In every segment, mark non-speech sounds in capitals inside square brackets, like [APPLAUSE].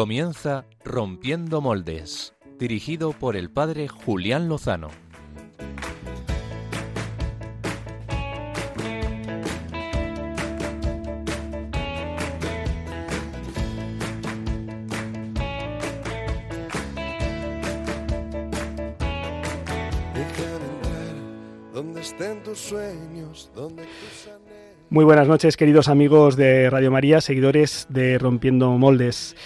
Comienza Rompiendo Moldes, dirigido por el padre Julián Lozano. Muy buenas noches, queridos amigos de Radio María, seguidores de Rompiendo Moldes.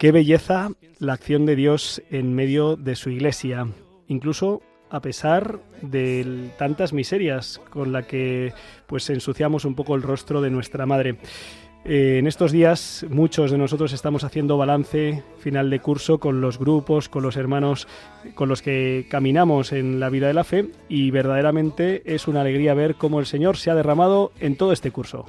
Qué belleza la acción de Dios en medio de su iglesia, incluso a pesar de tantas miserias con la que pues ensuciamos un poco el rostro de nuestra madre. Eh, en estos días muchos de nosotros estamos haciendo balance final de curso con los grupos, con los hermanos con los que caminamos en la vida de la fe y verdaderamente es una alegría ver cómo el Señor se ha derramado en todo este curso.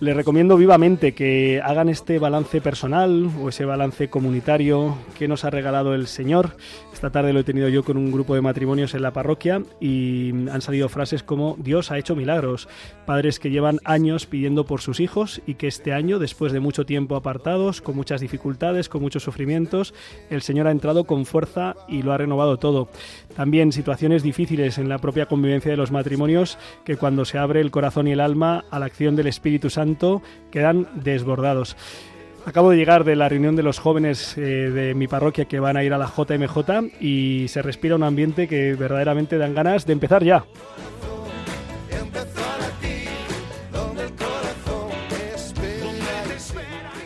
Les recomiendo vivamente que hagan este balance personal o ese balance comunitario que nos ha regalado el Señor. Esta tarde lo he tenido yo con un grupo de matrimonios en la parroquia y han salido frases como Dios ha hecho milagros, padres que llevan años pidiendo por sus hijos y que este año, después de mucho tiempo apartados, con muchas dificultades, con muchos sufrimientos, el Señor ha entrado con fuerza y lo ha renovado todo. También situaciones difíciles en la propia convivencia de los matrimonios que cuando se abre el corazón y el alma a la acción del Espíritu Santo quedan desbordados. Acabo de llegar de la reunión de los jóvenes eh, de mi parroquia que van a ir a la JMJ y se respira un ambiente que verdaderamente dan ganas de empezar ya.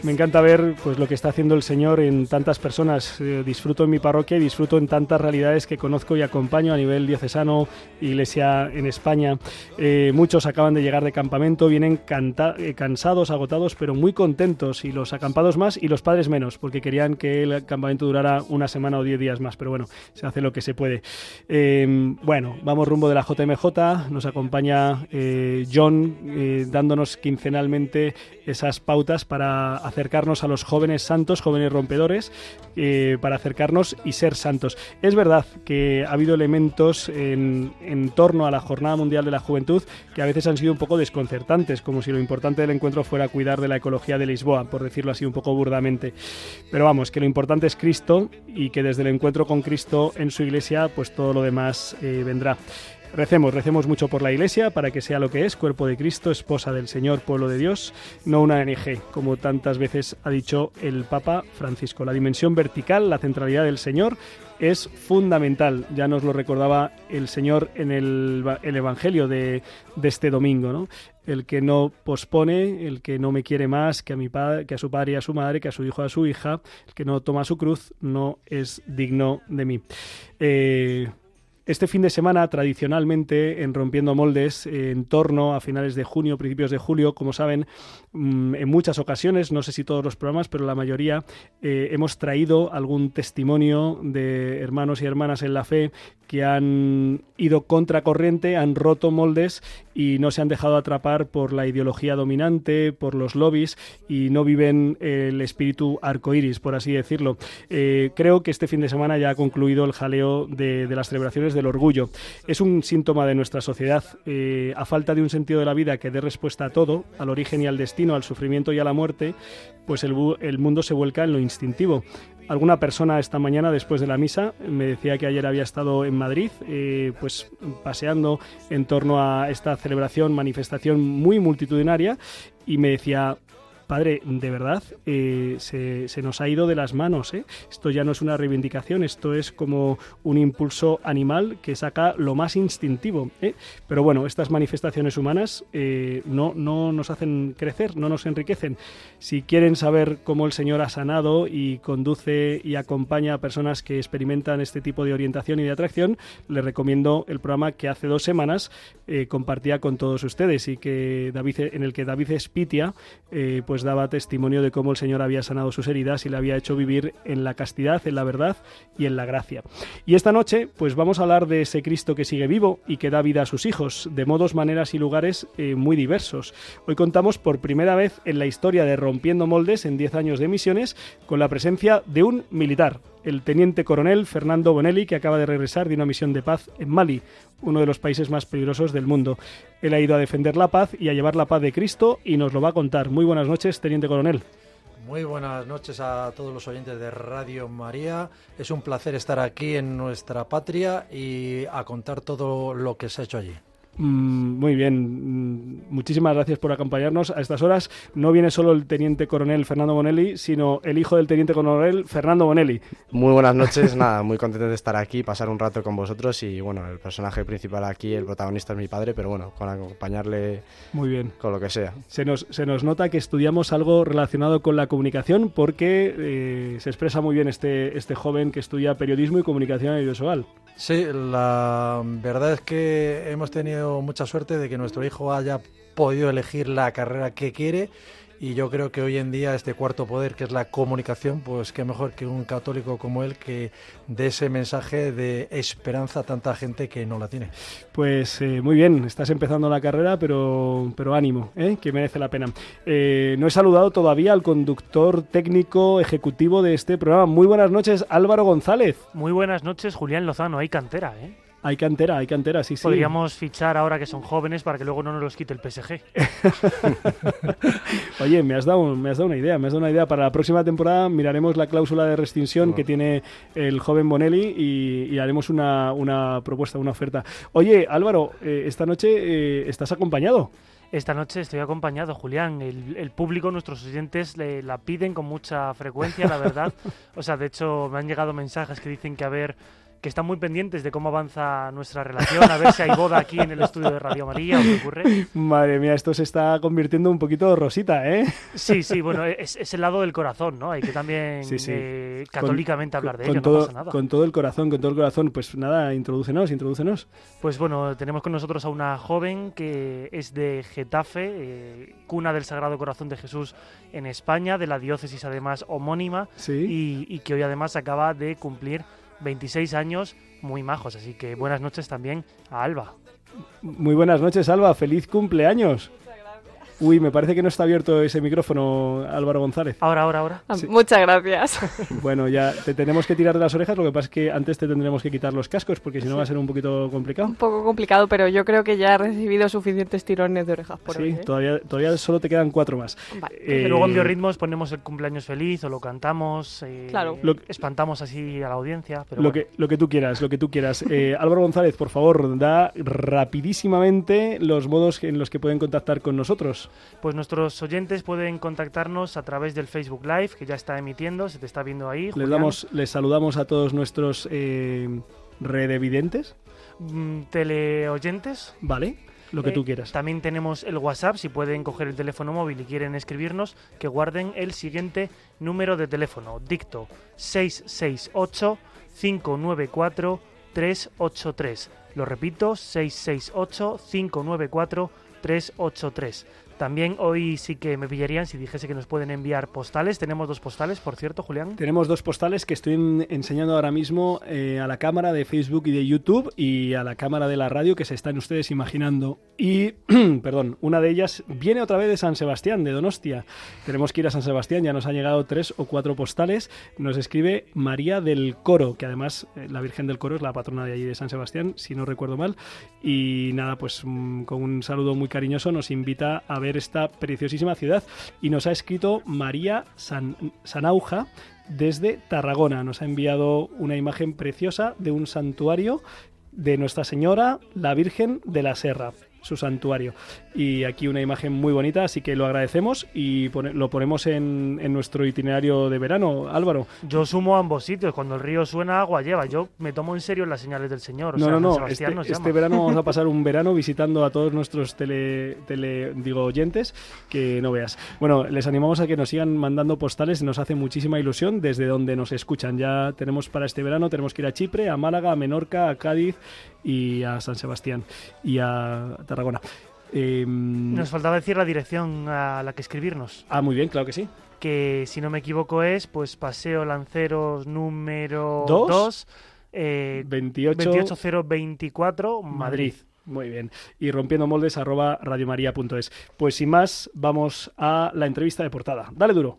Me encanta ver pues lo que está haciendo el Señor en tantas personas. Eh, disfruto en mi parroquia y disfruto en tantas realidades que conozco y acompaño a nivel diocesano, iglesia en España. Eh, muchos acaban de llegar de campamento, vienen eh, cansados, agotados, pero muy contentos. Y los acampados más y los padres menos, porque querían que el campamento durara una semana o diez días más. Pero bueno, se hace lo que se puede. bueno, vamos rumbo de la JMJ. Nos acompaña John dándonos quincenalmente esas pautas para acercarnos a los jóvenes santos, jóvenes rompedores, eh, para acercarnos y ser santos. Es verdad que ha habido elementos en, en, torno a la Jornada Mundial de la Juventud que a veces han sido un poco desconcertantes, como si lo importante del encuentro fuera cuidar de la ecología de Lisboa, por decirlo así un poco burdamente. Pero vamos, que lo importante es Cristo y que desde el encuentro con Cristo en su iglesia, pues todo lo demás eh, vendrá. Recemos, recemos mucho por la Iglesia para que sea lo que es, cuerpo de Cristo, esposa del Señor, pueblo de Dios, no una ONG, como tantas veces ha dicho el Papa Francisco. La dimensión vertical, la centralidad del Señor es fundamental. Ya nos lo recordaba el Señor en el, Evangelio de, este domingo, ¿no? El que no pospone, el que no me quiere más que a mi padre, que a su padre y a su madre, que a su hijo y a su hija, el que no toma su cruz, no es digno de mí. Eh, este fin de semana, tradicionalmente, en Rompiendo Moldes, en torno a finales de junio, principios de julio, como saben, mm, en muchas ocasiones, no sé si todos los programas, pero la mayoría, eh, hemos traído algún testimonio de hermanos y hermanas en la fe que han ido contracorriente, han roto moldes y no se han dejado atrapar por la ideología dominante, por los lobbies y no viven el espíritu arcoíris, por así decirlo. Eh, creo que este fin de semana ya ha concluido el jaleo de, las celebraciones del orgullo. Es un síntoma de nuestra sociedad. Eh, a falta de un sentido de la vida que dé respuesta a todo, al origen y al destino, al sufrimiento y a la muerte, pues el, el mundo se vuelca en lo instintivo. Alguna persona esta mañana después de la misa me decía que ayer había estado en Madrid, eh, pues paseando en torno a esta celebración, manifestación muy multitudinaria y me decía, Padre, de verdad, eh, se, nos ha ido de las manos. ¿eh? Esto ya no es una reivindicación, esto es como un impulso animal que saca lo más instintivo. ¿eh? Pero bueno, estas manifestaciones humanas no, no nos hacen crecer, no nos enriquecen. Si quieren saber cómo el Señor ha sanado y conduce y acompaña a personas que experimentan este tipo de orientación y de atracción, les recomiendo el programa que hace dos semanas compartía con todos ustedes y que David, en el que David Espitia pues daba testimonio de cómo el Señor había sanado sus heridas y le había hecho vivir en la castidad, en la verdad y en la gracia. Y esta noche, pues vamos a hablar de ese Cristo que sigue vivo y que da vida a sus hijos, de modos, maneras y lugares eh, muy diversos. Hoy contamos por primera vez en la historia de Rompiendo Moldes en 10 años de misiones con la presencia de un militar, el teniente coronel Fernando Bonelli, que acaba de regresar de una misión de paz en Mali, uno de los países más peligrosos del mundo. Él ha ido a defender la paz y a llevar la paz de Cristo y nos lo va a contar. Muy buenas noches, teniente coronel. Muy buenas noches a todos los oyentes de Radio María. Es un placer estar aquí en nuestra patria y a contar todo lo que se ha hecho allí. Mm, muy bien, mm, muchísimas gracias por acompañarnos a estas horas. No viene solo el teniente coronel Fernando Bonelli, sino el hijo del teniente coronel Fernando Bonelli. Muy buenas noches, [LAUGHS] nada, muy contento de estar aquí, pasar un rato con vosotros y bueno, el personaje principal aquí, el protagonista es mi padre, pero bueno, con acompañarle muy bien. con lo que sea. Se nos, se nos nota que estudiamos algo relacionado con la comunicación porque eh, se expresa muy bien este, este joven que estudia periodismo y comunicación audiovisual. Sí, la verdad es que hemos tenido mucha suerte de que nuestro hijo haya podido elegir la carrera que quiere y yo creo que hoy en día este cuarto poder, que es la comunicación, pues qué mejor que un católico como él que dé ese mensaje de esperanza a tanta gente que no la tiene. Pues eh, muy bien, estás empezando la carrera, pero, pero ánimo, ¿eh? que merece la pena. Eh, no he saludado todavía al conductor técnico ejecutivo de este programa. Muy buenas noches, Álvaro González. Muy buenas noches, Julián Lozano. Hay cantera, ¿eh? Hay cantera, hay cantera, sí, sí. Podríamos fichar ahora que son jóvenes para que luego no nos los quite el PSG. [LAUGHS] Oye, me has, dado, me has dado una idea, me has dado una idea. Para la próxima temporada miraremos la cláusula de restricción que tiene el joven Bonelli y, haremos una, una, propuesta, una oferta. Oye, Álvaro, eh, esta noche eh, estás acompañado. Esta noche estoy acompañado, Julián. El, público, nuestros oyentes, le, la piden con mucha frecuencia, la verdad. [LAUGHS] O sea, de hecho, me han llegado mensajes que dicen que a ver que están muy pendientes de cómo avanza nuestra relación, a ver si hay boda aquí en el estudio de Radio María o qué ocurre. Madre mía, esto se está convirtiendo un poquito rosita, ¿eh? Sí, sí, bueno, es, el lado del corazón, ¿no? Hay que también eh, católicamente hablar de ello, todo, no pasa nada. Con todo el corazón, con todo el corazón. Pues nada, introdúcenos, introdúcenos. Pues bueno, tenemos con nosotros a una joven que es de Getafe, eh, cuna del Sagrado Corazón de Jesús en España, de la diócesis además homónima, y, y que hoy además acaba de cumplir 26 años muy majos, así que buenas noches también a Alba. Muy buenas noches, Alba, feliz cumpleaños. Uy, me parece que no está abierto ese micrófono, Álvaro González. Ahora, ahora, ahora. Ah, muchas gracias. [LAUGHS] Bueno, ya te tenemos que tirar de las orejas, lo que pasa es que antes te tendremos que quitar los cascos, porque si no va a ser un poquito complicado. Un poco complicado, pero yo creo que ya he recibido suficientes tirones de orejas por sí, hoy. Sí, ¿eh? todavía, todavía solo te quedan cuatro más. Vale. Eh, luego en Biorritmos ponemos el cumpleaños feliz o lo cantamos, eh, claro. Lo, espantamos así a la audiencia. Pero lo, que, lo que tú quieras, lo que tú quieras. Álvaro González, por favor, da rapidísimamente los modos en los que pueden contactar con nosotros. Pues nuestros oyentes pueden contactarnos a través del Facebook Live, que ya está emitiendo, se te está viendo ahí. Les, damos, les saludamos a todos nuestros eh, redevidentes. Mm, teleoyentes. Vale, lo que tú eh, quieras. También tenemos el WhatsApp, si pueden coger el teléfono móvil y quieren escribirnos, que guarden el siguiente número de teléfono. Dicto 668 594 383. Lo repito, 668 594 383. También hoy sí que me pillarían si dijese que nos pueden enviar postales. Tenemos dos postales, por cierto, Julián. Tenemos dos postales que estoy enseñando ahora mismo eh, a la cámara de Facebook y de YouTube y a la cámara de la radio que se están ustedes imaginando. Y, [CLEARS THROAT] perdón, una de ellas viene otra vez de San Sebastián, de Donostia. Tenemos que ir a San Sebastián, ya nos han llegado tres o cuatro postales. Nos escribe María del Coro, que además eh, la Virgen del Coro es la patrona de allí de San Sebastián, si no recuerdo mal. Y nada, pues mm, con un saludo muy cariñoso nos invita a ver esta preciosísima ciudad. Y nos ha escrito María San, Sanauja desde Tarragona. Nos ha enviado una imagen preciosa de un santuario de Nuestra Señora, la Virgen de la Serra su santuario. Y aquí una imagen muy bonita, así que lo agradecemos y lo ponemos en, nuestro itinerario de verano, Álvaro. Yo sumo a ambos sitios, cuando el río suena, agua lleva. Yo me tomo en serio las señales del Señor. no, no, no, este, este, verano vamos a [LAUGHS] pasar un verano visitando a todos nuestros tele, tele, digo, oyentes, que no veas. Bueno, les animamos a que nos sigan mandando postales, nos hace muchísima ilusión desde donde nos escuchan. Ya tenemos para este verano, tenemos que ir a Chipre, a Málaga, a Menorca, a Cádiz y a San Sebastián y a Tarragona. Em, Nos faltaba decir la dirección a la que escribirnos. Ah, muy bien, claro que sí. Que si no me equivoco es pues Paseo Lanceros número 2, eh, 28024, Madrid. Muy bien. Y rompiendo moldes arroba radiomaria.es. Pues sin más, vamos a la entrevista de portada. Dale duro.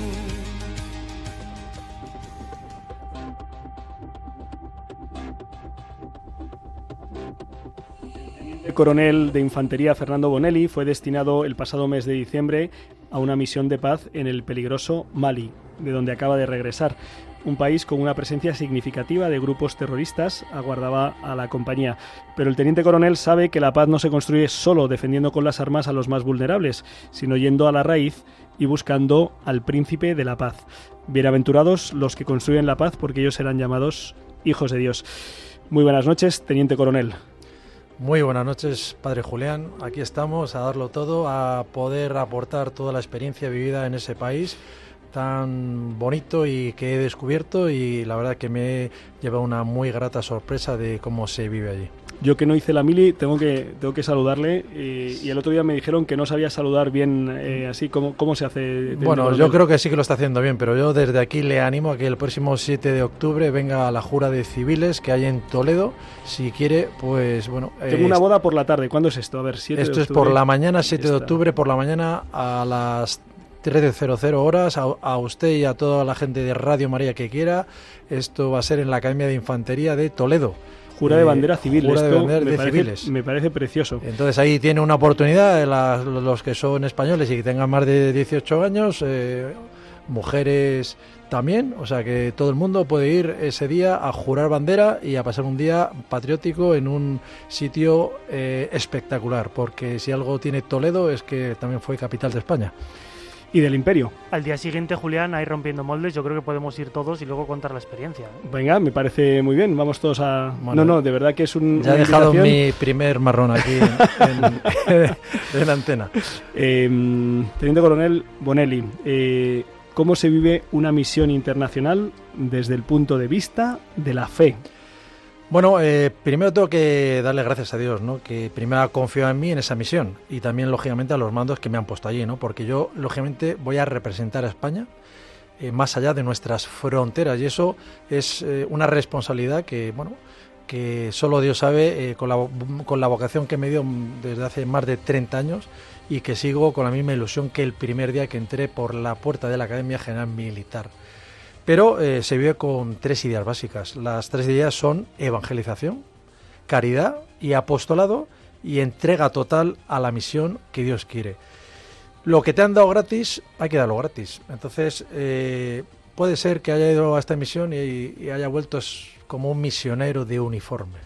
Coronel de infantería Fernando Bonelli fue destinado el pasado mes de diciembre a una misión de paz en el peligroso Mali, de donde acaba de regresar. Un país con una presencia significativa de grupos terroristas aguardaba a la compañía. Pero el teniente coronel sabe que la paz no se construye solo defendiendo con las armas a los más vulnerables, sino yendo a la raíz y buscando al príncipe de la paz. Bienaventurados los que construyen la paz porque ellos serán llamados hijos de Dios. Muy buenas noches, teniente coronel. Muy buenas noches, padre Julián. Aquí estamos a darlo todo, a poder aportar toda la experiencia vivida en ese país tan bonito y que he descubierto y la verdad que me lleva una muy grata sorpresa de cómo se vive allí. Yo que no hice la mili, tengo que, tengo que saludarle y el otro día me dijeron que no sabía saludar bien eh, así, ¿cómo, ¿cómo se hace? Bueno, yo creo que sí que lo está haciendo bien, pero yo desde aquí le animo a que el próximo 7 de octubre venga a la jura de civiles que hay en Toledo. Si quiere, pues bueno. Tengo una boda por la tarde, ¿cuándo es esto? A ver, 7 Esto es por la mañana, 7 de octubre, por la mañana a las 13.00 horas a, a, usted y a toda la gente de Radio María que quiera. Esto va a ser en la Academia de Infantería de Toledo. Jura de bandera civil. Jura de Esto bandera me de parece, civiles. Me parece precioso. Entonces ahí tiene una oportunidad la- los que son españoles y que tengan más de 18 años, eh, mujeres también, o sea que todo el mundo puede ir ese día a jurar bandera y a pasar un día patriótico en un sitio eh, espectacular, porque si algo tiene Toledo es que también fue capital de España. Y del imperio. Al día siguiente, Julián, ahí rompiendo moldes, yo creo que podemos ir todos y luego contar la experiencia. ¿eh? Venga, me parece muy bien. Vamos todos a. Bueno, no, no, de verdad que es un. Ya he dejado mi primer marrón aquí en, en- [LAUGHS] [LAUGHS] en la antena. Eh, Teniente Coronel Bonelli, eh, ¿cómo se vive una misión internacional desde el punto de vista de la fe? Bueno, eh, primero tengo que darle gracias a Dios, ¿no? Que primero ha confiado en mí en esa misión y también, lógicamente, a los mandos que me han puesto allí, ¿no? Porque yo, lógicamente, voy a representar a España eh, más allá de nuestras fronteras y eso es eh, una responsabilidad que, bueno, que solo Dios sabe eh, con, la, con la vocación que me dio desde hace más de 30 años y que sigo con la misma ilusión que el primer día que entré por la puerta de la Academia General Militar. Pero eh, se vive con tres ideas básicas. Las tres ideas son evangelización, caridad y apostolado y entrega total a la misión que Dios quiere. Lo que te han dado gratis, hay que darlo gratis. Entonces, eh, puede ser que haya ido a esta misión y, haya vuelto como un misionero de uniforme.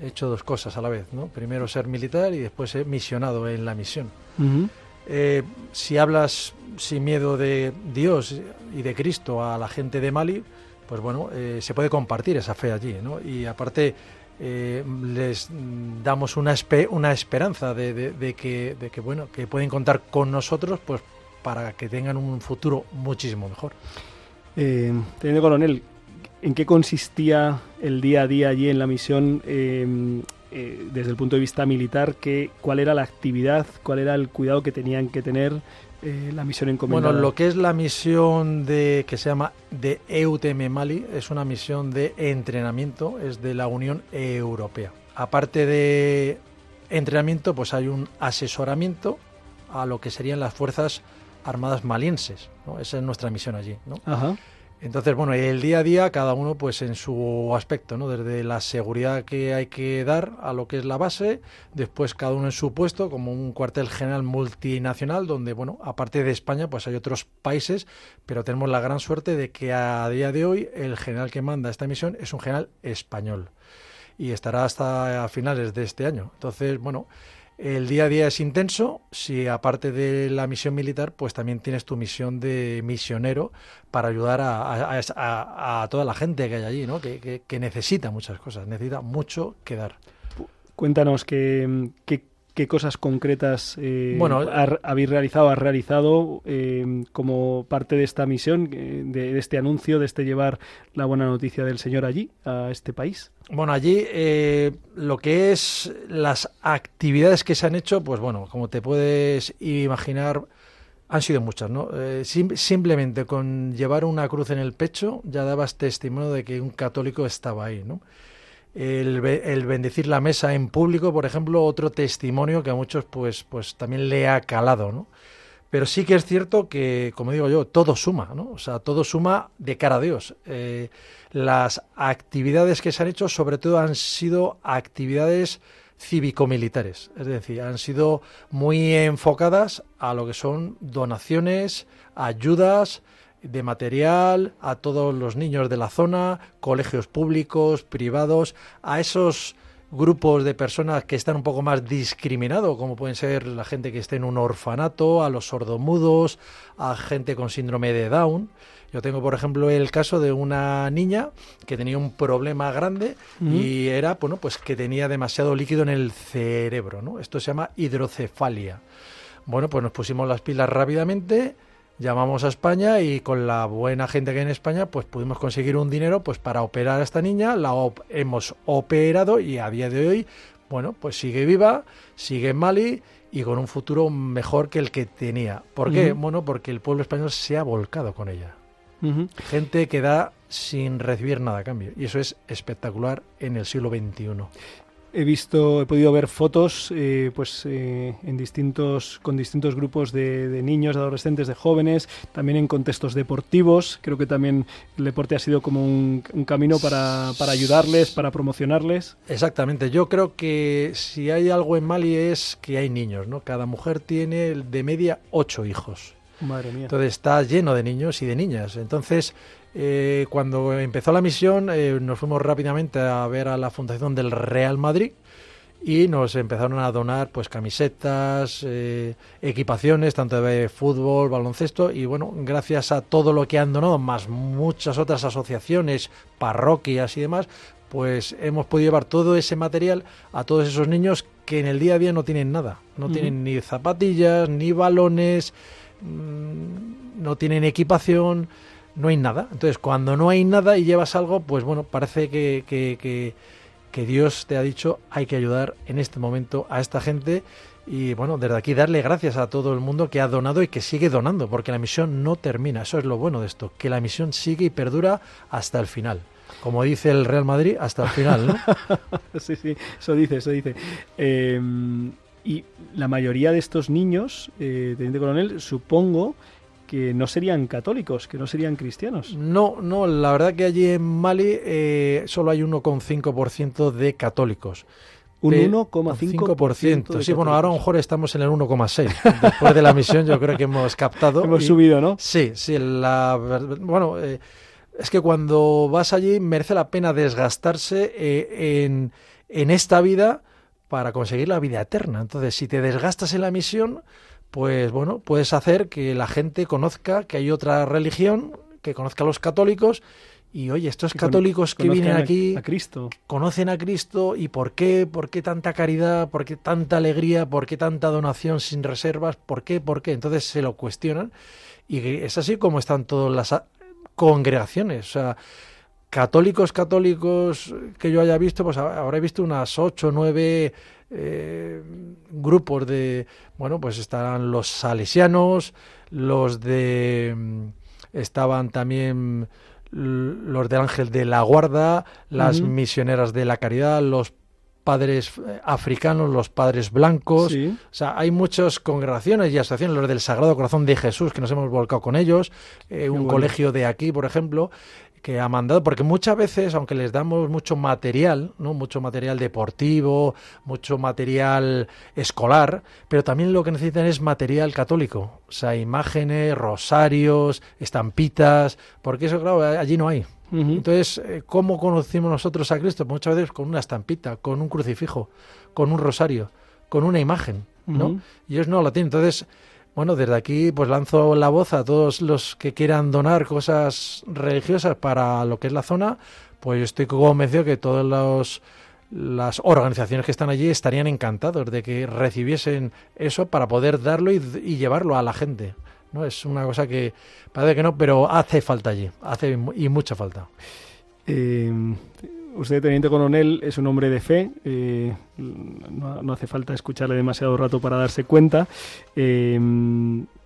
He hecho dos cosas a la vez, ¿no? Primero ser militar y después ser misionado en la misión. Eh, si hablas sin miedo de Dios y de Cristo a la gente de Mali, pues bueno, eh, se puede compartir esa fe allí, ¿no? Y aparte eh, les damos una, espe- una esperanza de, que, de que, bueno, que pueden contar con nosotros, pues para que tengan un futuro muchísimo mejor. Eh, Teniente Coronel, ¿en qué consistía el día a día allí en la misión eh, desde el punto de vista militar? ¿Qué, ¿Cuál era la actividad? ¿Cuál era el cuidado que tenían que tener eh, la misión encomendada? Bueno, lo que es la misión de que se llama de EUTM Mali es una misión de entrenamiento, es de la Unión Europea. Aparte de entrenamiento, pues hay un asesoramiento a lo que serían las fuerzas armadas malienses. ¿no? Esa es nuestra misión allí. ¿no? Ajá. Entonces, bueno, el día a día, cada uno pues en su aspecto, ¿no? Desde la seguridad que hay que dar a lo que es la base, después cada uno en su puesto, como un cuartel general multinacional, donde, bueno, aparte de España, pues hay otros países, pero tenemos la gran suerte de que a día de hoy el general que manda esta misión es un general español y estará hasta finales de este año. Entonces, bueno, el día a día es intenso, si aparte de la misión militar, pues también tienes tu misión de misionero para ayudar a, toda la gente que hay allí, ¿no? Que, que- que necesita muchas cosas, necesita mucho que dar. Cuéntanos qué, qué cosas concretas eh, Bueno, ha- habéis realizado, has realizado eh, como parte de esta misión, eh, de, de este anuncio, de este llevar la buena noticia del Señor allí, a este país. Bueno, allí eh, lo que es las actividades que se han hecho, pues bueno, como te puedes imaginar, han sido muchas, ¿no? Sim- simplemente con llevar una cruz en el pecho ya dabas testimonio de que un católico estaba ahí, ¿no? El, el bendecir la mesa en público, por ejemplo, otro testimonio que a muchos pues, pues también le ha calado, ¿no? Pero sí que es cierto que, como digo yo, todo suma, ¿no? O sea, todo suma de cara a Dios. Eh, las actividades que se han hecho, sobre todo, han sido actividades cívico-militares. Es decir, han sido muy enfocadas a lo que son donaciones, ayudas de material a todos los niños de la zona, colegios públicos, privados, a esos grupos de personas que están un poco más discriminados, como pueden ser la gente que esté en un orfanato, a los sordomudos, a gente con síndrome de Down. Yo tengo, por ejemplo, el caso de una niña que tenía un problema grande y era, bueno, pues que tenía demasiado líquido en el cerebro, ¿no? Esto se llama hidrocefalia. Bueno, pues nos pusimos las pilas rápidamente, llamamos a España y con la buena gente que hay en España, pues pudimos conseguir un dinero pues para operar a esta niña, la op- hemos operado y a día de hoy, bueno, pues sigue viva, sigue en Mali y con un futuro mejor que el que tenía. ¿Por qué? Bueno, porque el pueblo español se ha volcado con ella. Gente que da sin recibir nada a cambio. Y eso es espectacular en el siglo XXI. He visto, he podido ver fotos, eh, pues eh, en distintos, con distintos grupos de, de niños, de adolescentes, de jóvenes, también en contextos deportivos. Creo que también el deporte ha sido como un, un camino para, para ayudarles, para promocionarles. Exactamente. Yo creo que si hay algo en Mali es que hay niños, ¿no? Cada mujer tiene de media ocho hijos. Madre mía. Entonces está lleno de niños y de niñas. Entonces, eh, cuando empezó la misión, eh, nos fuimos rápidamente a ver a la fundación del Real Madrid y nos empezaron a donar pues camisetas, eh, equipaciones, tanto de fútbol, baloncesto y bueno, gracias a todo lo que han donado, más muchas otras asociaciones, parroquias y demás, pues hemos podido llevar todo ese material a todos esos niños que en el día a día no tienen nada, no tienen ni zapatillas, ni balones, mm, no tienen equipación, no hay nada. Entonces, cuando no hay nada y llevas algo, pues bueno, parece que, que, que- Dios te ha dicho hay que ayudar en este momento a esta gente y bueno, desde aquí darle gracias a todo el mundo que ha donado y que sigue donando, porque la misión no termina. Eso es lo bueno de esto, que la misión sigue y perdura hasta el final. Como dice el Real Madrid, hasta el final, [LAUGHS] sí, sí, eso dice, eso dice. Eh, y la mayoría de estos niños, eh, teniente coronel, supongo que no serían católicos, que no serían cristianos. No, no, la verdad que allí en Mali eh, solo hay 1,5% de católicos. Un De- 1,5%. de Sí, bueno, ahora a lo mejor estamos en el 1,6. Después de la misión yo creo que hemos captado. [LAUGHS] Hemos y- subido, ¿no? Sí, sí, la bueno, eh, es que cuando vas allí merece la pena desgastarse eh, en, en esta vida para conseguir la vida eterna. Entonces, si te desgastas en la misión, pues bueno, puedes hacer que la gente conozca que hay otra religión, que conozca a los católicos y oye, estos con- católicos que vienen aquí A, Cristo. conocen a Cristo y por qué, por qué tanta caridad, por qué tanta alegría, por qué tanta donación sin reservas, por qué, por qué. Entonces se lo cuestionan y es así como están todas las congregaciones. O sea, católicos, católicos que yo haya visto, pues ha- habré visto unas ocho, nueve eh, grupos de, bueno, pues estarán los salesianos, los de, mm, estaban también los del Ángel de la Guarda, las misioneras de la caridad, los padres eh, africanos, los padres blancos. Sí. O sea, hay muchas congregaciones y asociaciones, los del Sagrado Corazón de Jesús, que nos hemos volcado con ellos, eh, un bueno. colegio de aquí, por ejemplo, que ha mandado, porque muchas veces, aunque les damos mucho material, ¿no? mucho material deportivo, mucho material escolar, pero también lo que necesitan es material católico, o sea, imágenes, rosarios, estampitas, porque eso, claro, allí no hay. Entonces, eh, ¿cómo conocimos nosotros a Cristo? Pues muchas veces con una estampita, con un crucifijo, con un rosario, con una imagen, ¿no? Y ellos no la tienen. Entonces, bueno, desde aquí pues lanzo la voz a todos los que quieran donar cosas religiosas para lo que es la zona, pues estoy convencido que todos los las organizaciones que están allí estarían encantados de que recibiesen eso para poder darlo y, llevarlo a la gente. ¿no? Es una cosa que parece que no, pero hace falta allí, hace y mucha falta. Eh, usted, teniente coronel, es un hombre de fe. eh, no, hace falta escucharle demasiado rato para darse cuenta. Eh,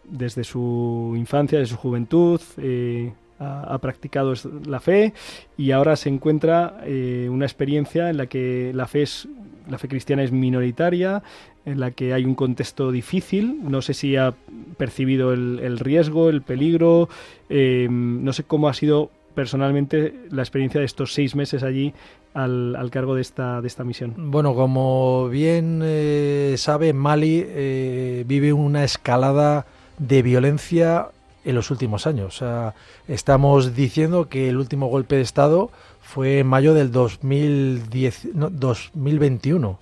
desde su infancia, desde su juventud, eh, ha, practicado la fe y ahora se encuentra eh, una experiencia en la que la fe es la fe cristiana es minoritaria, en la que hay un contexto difícil. No sé si ha percibido el, riesgo, el peligro. eh, no sé cómo ha sido personalmente la experiencia de estos seis meses allí al, al cargo de esta, de esta misión. Bueno, como bien eh, sabe, Mali eh, vive una escalada de violencia en los últimos años. O sea, estamos diciendo que el último golpe de Estado fue en mayo del 2010, no, 2021.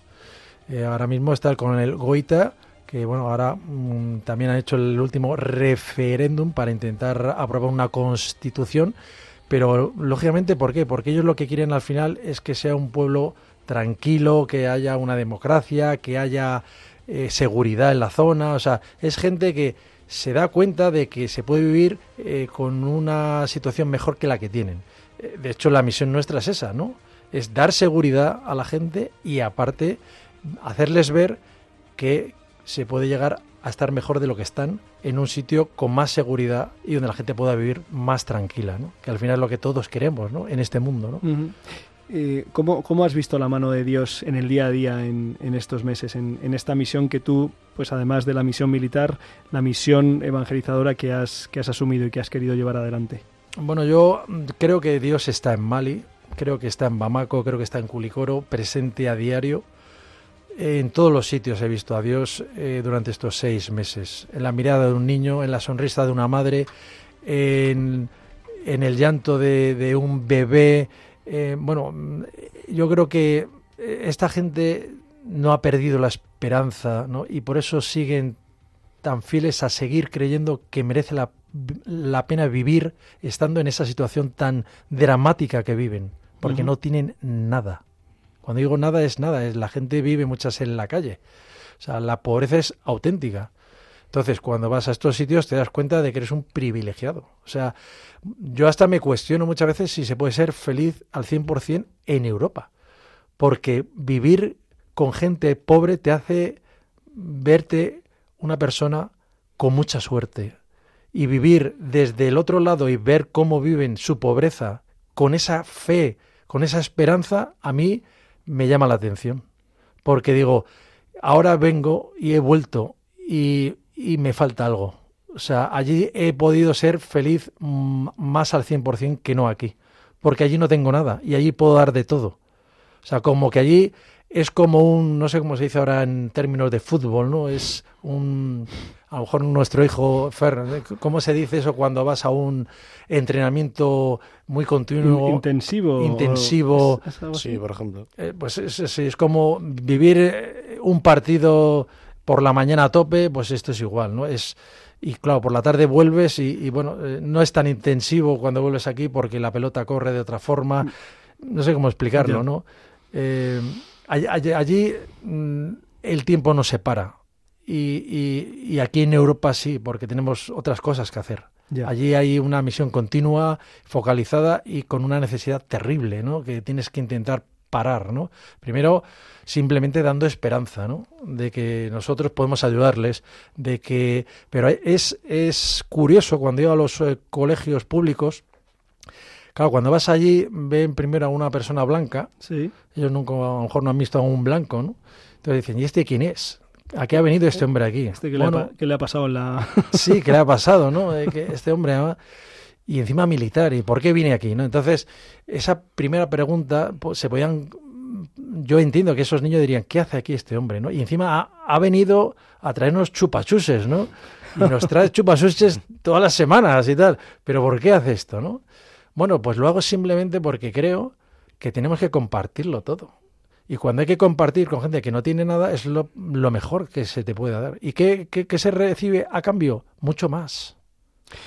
Eh, ahora mismo está el coronel Goita, que bueno, ahora mm, también ha hecho el último referéndum para intentar aprobar una constitución. Pero lógicamente, ¿por qué? Porque ellos lo que quieren al final es que sea un pueblo tranquilo, que haya una democracia, que haya eh, seguridad en la zona. O sea, es gente que se da cuenta de que se puede vivir eh, con una situación mejor que la que tienen. Eh, de hecho, la misión nuestra es esa, ¿no? Es dar seguridad a la gente y aparte hacerles ver que se puede llegar a estar mejor de lo que están en un sitio con más seguridad y donde la gente pueda vivir más tranquila, ¿no? Que al final es lo que todos queremos, ¿no? En este mundo, ¿no? Eh, ¿cómo, cómo has visto la mano de Dios en el día a día en, en estos meses, en, en esta misión que tú, pues además de la misión militar, la misión evangelizadora que has, que has asumido y que has querido llevar adelante? Bueno, yo creo que Dios está en Mali, creo que está en Bamako, creo que está en Culicoro, presente a diario. En todos los sitios he visto a Dios eh, durante estos seis meses. En la mirada de un niño, en la sonrisa de una madre, en, en el llanto de, de un bebé. Eh, bueno, mm, yo creo que eh, esta gente no ha perdido la esperanza ¿no? y por eso siguen tan fieles a seguir creyendo que merece la, la pena vivir estando en esa situación tan dramática que viven, porque no tienen nada. Cuando digo nada es nada, es la gente vive muchas en la calle. O sea, la pobreza es auténtica. Entonces, cuando vas a estos sitios te das cuenta de que eres un privilegiado. O sea, yo hasta me cuestiono muchas veces si se puede ser feliz al 100% en Europa. Porque vivir con gente pobre te hace verte una persona con mucha suerte. Y vivir desde el otro lado y ver cómo viven su pobreza con esa fe, con esa esperanza, a mí me llama la atención. Porque digo, ahora vengo y he vuelto y, y me falta algo. O sea, allí he podido ser feliz mm, más al 100% que no aquí. Porque allí no tengo nada y allí puedo dar de todo. O sea, como que allí es como un, no sé cómo se dice ahora en términos de fútbol, ¿no? Es un, a lo mejor nuestro hijo, Fer, ¿eh? ¿cómo se dice eso cuando vas a un entrenamiento muy continuo? In- intensivo. intensivo. Sí, por ejemplo. Eh, pues es, es- es como vivir eh, un partido por la mañana a tope, pues esto es igual, ¿no? Es y claro, por la tarde vuelves y, y, bueno, eh, no es tan intensivo cuando vuelves aquí porque la pelota corre de otra forma. No sé cómo explicarlo. ¿no? Eh, all- all- allí mm, el tiempo no se para. Y, y- y aquí en Europa sí, porque tenemos otras cosas que hacer. Ya. Allí hay una misión continua, focalizada y con una necesidad terrible, ¿no? Que tienes que intentar parar, ¿no? Primero, simplemente dando esperanza, ¿no? De que nosotros podemos ayudarles, de que... Pero es, es curioso cuando iba a los eh, colegios públicos, claro, cuando vas allí ven primero a una persona blanca, Sí. ellos nunca, a lo mejor no han visto a un blanco, ¿no? Entonces dicen, ¿y este quién es? ¿A qué ha venido este hombre aquí? Este que, le ha, Bueno, pa- que le ha pasado en la... [LAUGHS] Sí, que le ha pasado, ¿no? [LAUGHS] Eh, que este hombre además- y encima militar, ¿y por qué viene aquí? ¿no? Entonces, esa primera pregunta, pues, se podían yo entiendo que esos niños dirían, ¿qué hace aquí este hombre? ¿no? Y encima ha, ha venido a traernos chupachuses, ¿no? Y nos trae [LAUGHS] chupachuses todas las semanas y tal. Pero ¿por qué hace esto, no? Bueno, pues lo hago simplemente porque creo que tenemos que compartirlo todo. Y cuando hay que compartir con gente que no tiene nada, es lo, lo mejor que se te puede dar. ¿Y qué, qué- se recibe a cambio? Mucho más.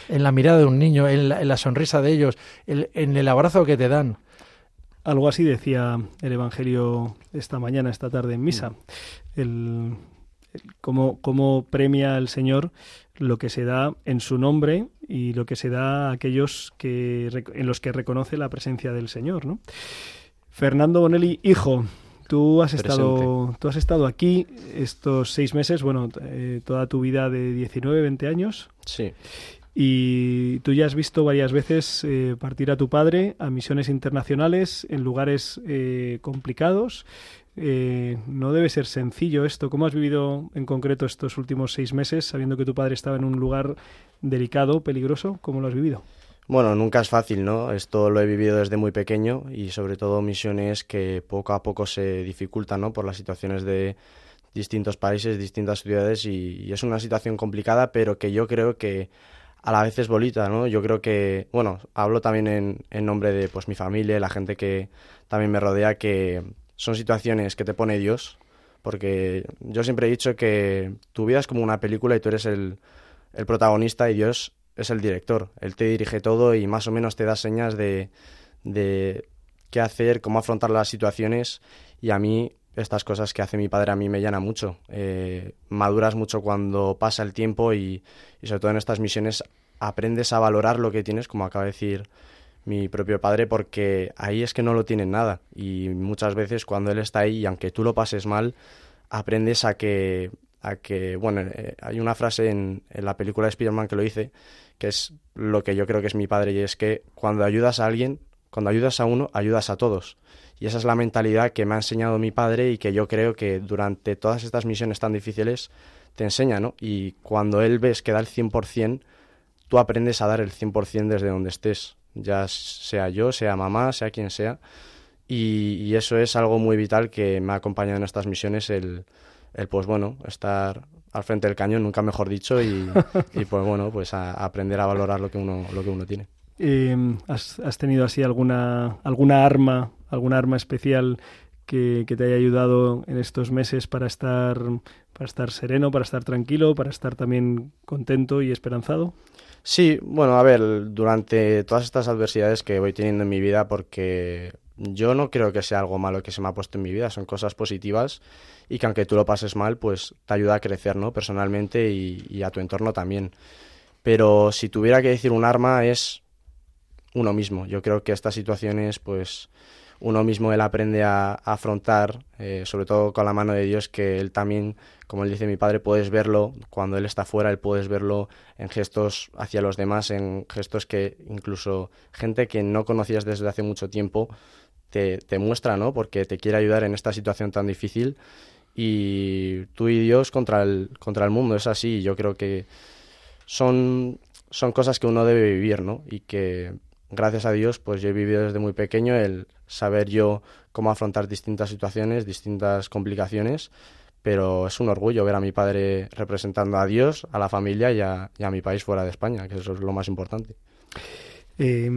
En la mirada de un niño, en la, sonrisa de ellos, el- en el abrazo que te dan. Algo así decía el Evangelio esta mañana, esta tarde en misa. El, cómo, cómo premia el Señor lo que se da en su nombre y lo que se da a aquellos que, en los que reconoce la presencia del Señor. ¿no? Fernando Bonelli, hijo, tú has, estado, tú has estado aquí estos seis meses, bueno, eh, toda tu vida de 19, 20 años. Sí, Y tú ya has visto varias veces eh, partir a tu padre a misiones internacionales en lugares eh, complicados. No debe ser sencillo esto. ¿Cómo has vivido en concreto estos últimos seis meses, sabiendo que tu padre estaba en un lugar delicado, peligroso? ¿Cómo lo has vivido? Bueno, nunca es fácil, ¿no? Esto lo he vivido desde muy pequeño y sobre todo misiones que poco a poco se dificultan, ¿no? Por las situaciones de distintos países, distintas ciudades y, es una situación complicada, pero que yo creo que a la vez es bonita, ¿no? Yo creo que, bueno, hablo también en, en nombre de pues mi familia, la gente que también me rodea, que son situaciones que te pone Dios, porque yo siempre he dicho que tu vida es como una película y tú eres el protagonista y Dios es el director. Él te dirige todo y más o menos te da señas de, de qué hacer, cómo afrontar las situaciones y a mí estas cosas que hace mi padre a mí me llena mucho. Eh, maduras mucho cuando pasa el tiempo y, y sobre todo en estas misiones aprendes a valorar lo que tienes, como acaba de decir mi propio padre, porque ahí es que no lo tienen nada y muchas veces cuando él está ahí y aunque tú lo pases mal, aprendes a que, a que bueno, eh, hay una frase en, en la película de Spider-Man que lo dice, que es lo que yo creo que es mi padre y es que cuando ayudas a alguien, cuando ayudas a uno, ayudas a todos. Y esa es la mentalidad que me ha enseñado mi padre y que yo creo que durante todas estas misiones tan difíciles te enseña, ¿no? Y cuando él ves que da el 100%, tú aprendes a dar el 100% desde donde estés, ya sea yo, sea mamá, sea quien sea. Y, y eso es algo muy vital que me ha acompañado en estas misiones, el, el pues bueno, estar al frente del cañón, nunca mejor dicho, y, [LAUGHS] y pues bueno, pues a, a aprender a valorar lo que uno, lo que uno tiene. Eh, ¿has, has tenido así alguna, alguna arma, alguna arma especial que, que te haya ayudado en estos meses para estar, para estar sereno, para estar tranquilo, para estar también contento y esperanzado? Sí, bueno, a ver, durante todas estas adversidades que voy teniendo en mi vida, porque yo no creo que sea algo malo que se me ha puesto en mi vida, son cosas positivas y que aunque tú lo pases mal, pues te ayuda a crecer, ¿no? Personalmente y, a tu entorno también. Pero si tuviera que decir un arma es uno mismo. Yo creo que estas situaciones, pues uno mismo él aprende a, a afrontar, eh, sobre todo con la mano de Dios, que él también, como él dice mi padre, puedes verlo cuando él está fuera, él puedes verlo en gestos hacia los demás, en gestos que incluso gente que no conocías desde hace mucho tiempo te, muestra, ¿no? Porque te quiere ayudar en esta situación tan difícil y tú y Dios contra el, contra el mundo, es así, yo creo que son, son cosas que uno debe vivir, ¿no? Y que gracias a Dios, pues yo he vivido desde muy pequeño el saber yo cómo afrontar distintas situaciones, distintas complicaciones, pero es un orgullo ver a mi padre representando a Dios, a la familia y a, mi país fuera de España, que eso es lo más importante. Eh,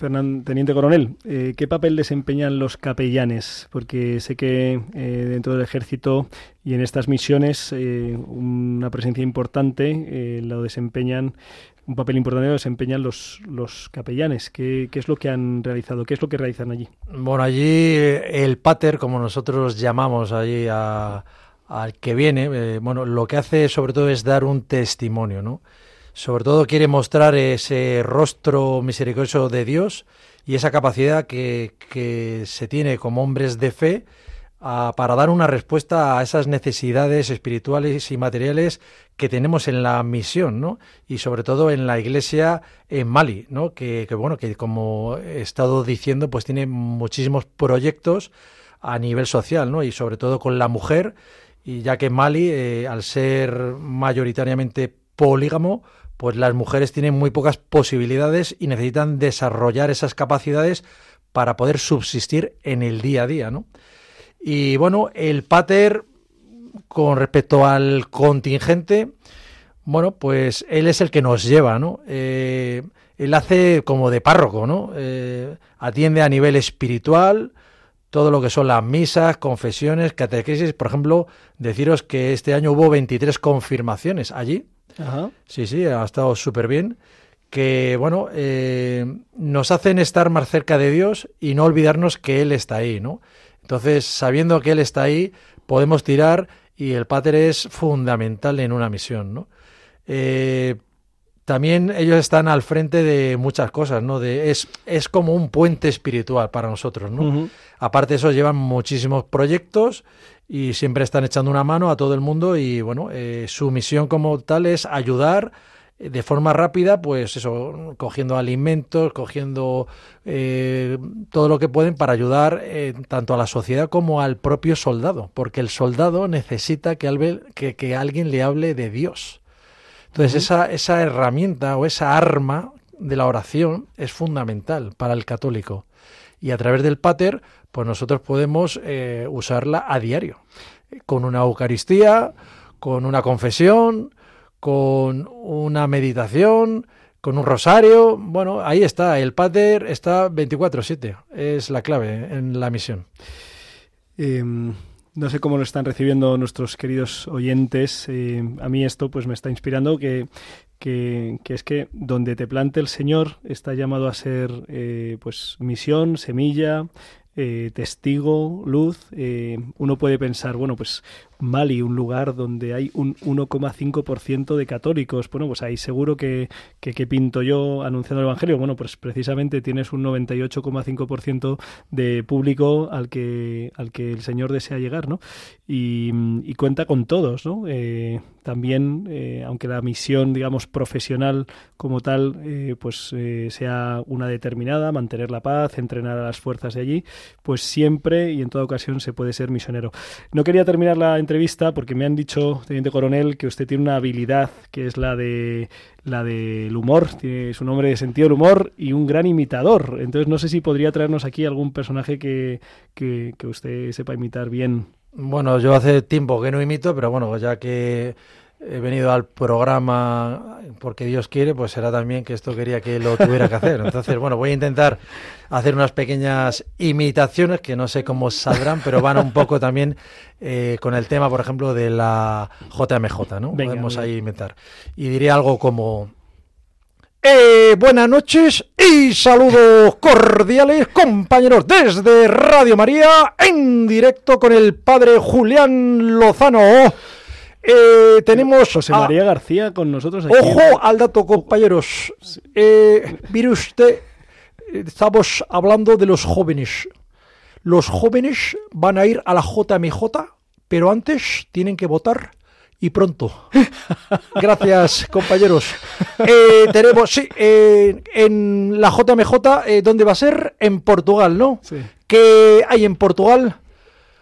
Fernán, Teniente Coronel, eh, ¿qué papel desempeñan los capellanes? Porque sé que eh, dentro del ejército y en estas misiones eh, una presencia importante lo desempeñan, un papel importante lo desempeñan los, los capellanes. ¿Qué, ¿Qué es lo que han realizado? ¿Qué es lo que realizan allí? Bueno, allí el pater, como nosotros llamamos allí a- al que viene, bueno, lo que hace sobre todo es dar un testimonio, ¿no? Sobre todo quiere mostrar ese rostro misericordioso de Dios y esa capacidad que, que se tiene como hombres de fe para dar una respuesta a esas necesidades espirituales y materiales que tenemos en la misión, ¿no? Y sobre todo en la iglesia en Mali, ¿no? Que, que, bueno, que como he estado diciendo, pues tiene muchísimos proyectos a nivel social, ¿no? Y sobre todo con la mujer, y ya que Mali, eh, al ser mayoritariamente polígamo, pues las mujeres tienen muy pocas posibilidades y necesitan desarrollar esas capacidades para poder subsistir en el día a día, ¿no? Y bueno, el pater, con respecto al contingente, bueno, pues él es el que nos lleva, ¿no? Eh, él hace como de párroco, ¿no? Eh, atiende a nivel espiritual todo lo que son las misas, confesiones, catequesis. Por ejemplo, deciros que este año hubo 23 confirmaciones allí. Sí, sí, ha estado súper bien. que, bueno, eh, nos hacen estar más cerca de Dios y no olvidarnos que Él está ahí, ¿no? Entonces, sabiendo que Él está ahí, podemos tirar y el Pater es fundamental en una misión, ¿no? Eh, también ellos están al frente de muchas cosas, ¿no? De, es, es como un puente espiritual para nosotros, ¿no? Aparte de eso, llevan muchísimos proyectos y siempre están echando una mano a todo el mundo y, bueno, eh, su misión como tal es ayudar eh, de forma rápida, pues eso, cogiendo alimentos, cogiendo eh, todo lo que pueden para ayudar eh, tanto a la sociedad como al propio soldado, porque el soldado necesita que, que, que alguien le hable de Dios. Entonces, esa, esa herramienta o esa arma de la oración es fundamental para el católico. Y a través del pater, pues nosotros podemos eh, usarla a diario, con una Eucaristía, con una confesión, con una meditación, con un rosario. Bueno, ahí está, el pater está 24/7, es la clave en la misión. Eh, no sé cómo lo están recibiendo nuestros queridos oyentes. Eh, a mí esto pues me está inspirando que, que, es que donde te plante el Señor está llamado a ser eh, pues misión, semilla, eh, testigo, luz. Eh, uno puede pensar, bueno, pues Mali, un lugar donde hay un 1,5% de católicos. Bueno, pues ahí seguro que, que, pinto yo anunciando el Evangelio. Bueno, pues precisamente tienes un 98,5% de público al que, al que el Señor desea llegar, ¿no? Y, cuenta con todos, ¿no? Eh, también, eh, aunque la misión, digamos, profesional como tal, eh, pues sea una determinada, mantener la paz, entrenar a las fuerzas de allí, pues siempre y en toda ocasión se puede ser misionero. No quería terminar la entrevista porque me han dicho, teniente coronel, que usted tiene una habilidad que es la de la del humor, tiene su nombre de sentido del humor y un gran imitador. Entonces no sé si podría traernos aquí algún personaje que, que, que usted sepa imitar bien. Bueno, yo hace tiempo que no imito, pero bueno, ya que he venido al programa porque Dios quiere, pues será también que esto quería que lo tuviera que hacer. Entonces, bueno, voy a intentar hacer unas pequeñas imitaciones que no sé cómo saldrán, pero van un poco también eh, con el tema, por ejemplo, de la JMJ, ¿no? Venga, Podemos muy ahí inventar. Y diría algo como... Eh, buenas noches y saludos cordiales, compañeros, desde Radio María, en directo con el padre Julián Lozano. Eh, tenemos. José a- María García con nosotros aquí. Ojo al dato, compañeros. Eh, mire usted, eh, estamos hablando de los jóvenes. Los jóvenes van a ir a la JMJ, pero antes tienen que votar y pronto. [LAUGHS] Gracias, compañeros. Eh, tenemos, sí, eh, en la JMJ, eh, ¿dónde va a ser? En Portugal, ¿no? Sí, ¿Qué hay en Portugal?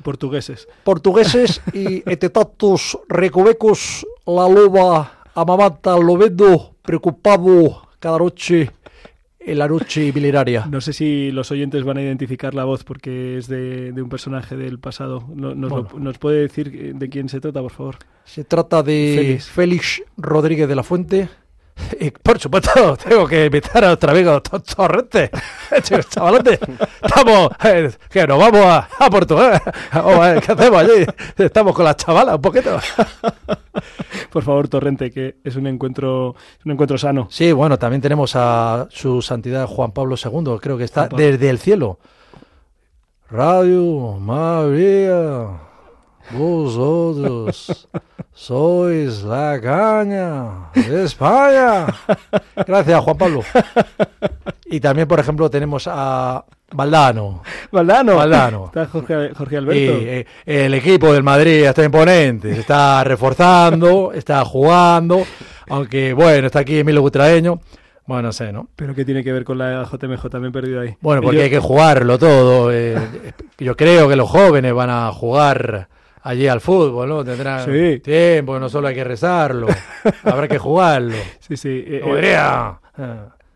Portugueses. portugueses y [LAUGHS] entre tantos recovecos la loba amamanta lobedo preocupado cada noche en la noche miliaria. No sé si los oyentes van a identificar la voz porque es de, de un personaje del pasado. No- nos, lo- Bueno. ¿Nos puede decir de quién se trata, por favor? Se trata de Félix. Félix, Rodríguez de la Fuente. [LAUGHS] Y por supuesto, [LAUGHS] tengo que invitar a nuestro amigo Tor- Torrente. [LAUGHS] Chicos, Chavalote, estamos, eh, que nos vamos a, a Portugal. Ver, ¿Qué hacemos allí? Estamos con las chavalas un poquito. Por favor, Torrente, que es un encuentro, un encuentro sano. Sí, bueno, también tenemos a su santidad Juan Pablo II, creo que está desde el cielo. Radio María, vosotros sois la caña de España. Gracias, Juan Pablo. Y también, por ejemplo, tenemos a Valdano. Valdano. Valdano. Está Jorge, Jorge Y Alberto. eh, el equipo del Madrid está imponente, se está reforzando, está jugando, aunque bueno, está aquí Emilio Butraeño. Bueno, no sé, ¿no? Pero ¿qué tiene que ver con la JMJ? He perdido ahí. Bueno, porque yo- hay que jugarlo todo. eh, yo creo que los jóvenes van a jugar allí al fútbol, ¿no? Tendrán Sí. tiempo, no solo hay que rezarlo, habrá que jugarlo. [LAUGHS] Sí, sí. eh, Como eh, eh,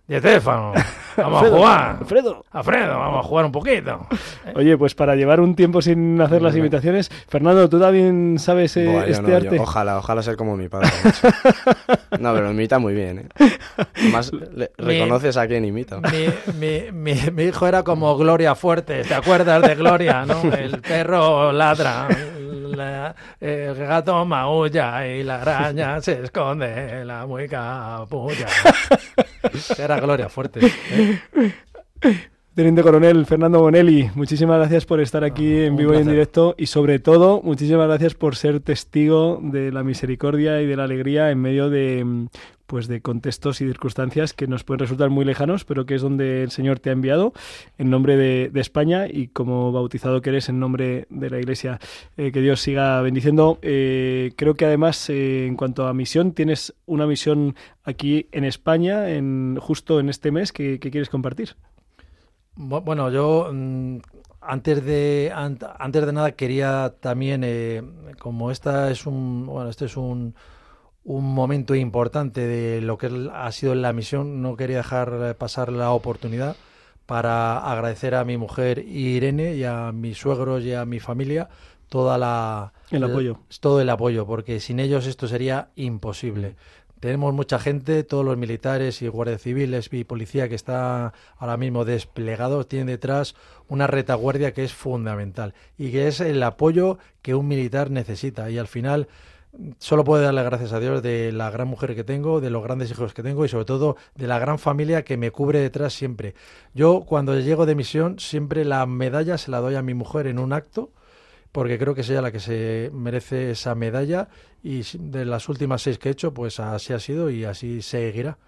Di Stefano, vamos a Alfredo, jugar. Alfredo. Alfredo, vamos a jugar un poquito. [LAUGHS] Oye, pues para llevar un tiempo sin hacer las imitaciones, Fernando, ¿tú también sabes eh, Buah, este no, yo- arte? ojalá, ojalá ser como mi padre. [LAUGHS] no, pero imita muy bien, ¿eh? Además, le- Mi- reconoces a quién imita. Mi, mi, mi, mi hijo era como Gloria Fuerte, ¿te acuerdas de Gloria, no? El perro ladra, la- el gato maulla y la araña [LAUGHS] se esconde en la muy capulla. [LAUGHS] Era Gloria Fuerte. ¿eh? Teniente Coronel Fernando Bonelli, muchísimas gracias por estar aquí Ah, en vivo y en directo y sobre todo muchísimas gracias por ser testigo de la misericordia y de la alegría en medio de mm, pues de contextos y circunstancias que nos pueden resultar muy lejanos, pero que es donde el Señor te ha enviado en nombre de, España y como bautizado que eres en nombre de la Iglesia. Eh, que Dios siga bendiciendo. Eh, creo que además eh, en cuanto a misión tienes una misión aquí en España en justo en este mes que, quieres compartir. Bu- Bueno, yo mm, antes de ant- antes de nada quería también, como esta es un bueno, este es un un momento importante de lo que ha sido la misión, no quería dejar pasar la oportunidad para agradecer a mi mujer Irene y a mis suegros y a mi familia toda la El apoyo. todo el apoyo, porque sin ellos esto sería imposible. Tenemos mucha gente, todos los militares y guardias civiles y policía que está ahora mismo desplegados, tienen detrás una retaguardia que es fundamental y que es el apoyo que un militar necesita. Y al final solo puedo darle gracias a Dios de la gran mujer que tengo, de los grandes hijos que tengo y sobre todo de la gran familia que me cubre detrás siempre. Yo cuando llego de misión siempre la medalla se la doy a mi mujer en un acto porque creo que es ella la que se merece esa medalla y de las últimas seis que he hecho, pues así ha sido y así seguirá,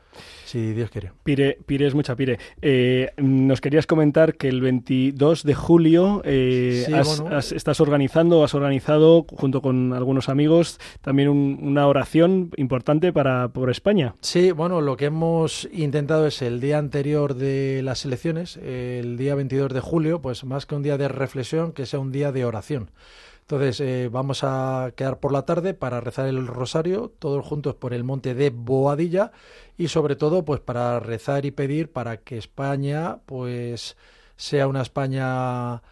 si Dios quiere. Pire, Pire es mucha Pire. Eh, nos querías comentar que el 22 de julio eh, Sí, has- bueno. has- estás organizando, has organizado junto con algunos amigos también un- una oración importante para por España. Sí, bueno, lo que hemos intentado es el día anterior de las elecciones, el día 22 de julio, pues más que un día de reflexión, que sea un día de oración. Entonces, eh, vamos a quedar por la tarde para rezar el rosario, todos juntos por el monte de Boadilla y sobre todo, pues para rezar y pedir para que España, pues sea una España